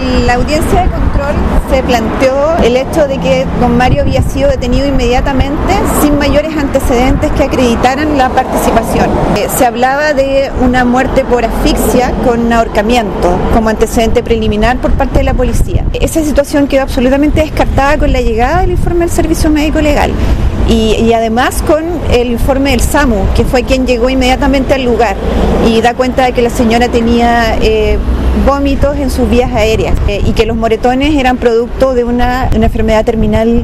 La audiencia de control se planteó el hecho de que don Mario había sido detenido inmediatamente sin mayores antecedentes que acreditaran la participación. Eh, se hablaba de una muerte por asfixia con ahorcamiento como antecedente preliminar por parte de la policía. Esa situación quedó absolutamente descartada con la llegada del informe del Servicio Médico Legal. Y, además con el informe del SAMU, que fue quien llegó inmediatamente al lugar y da cuenta de que la señora tenía eh, vómitos en sus vías aéreas eh, y que los moretones eran producto de una, una enfermedad terminal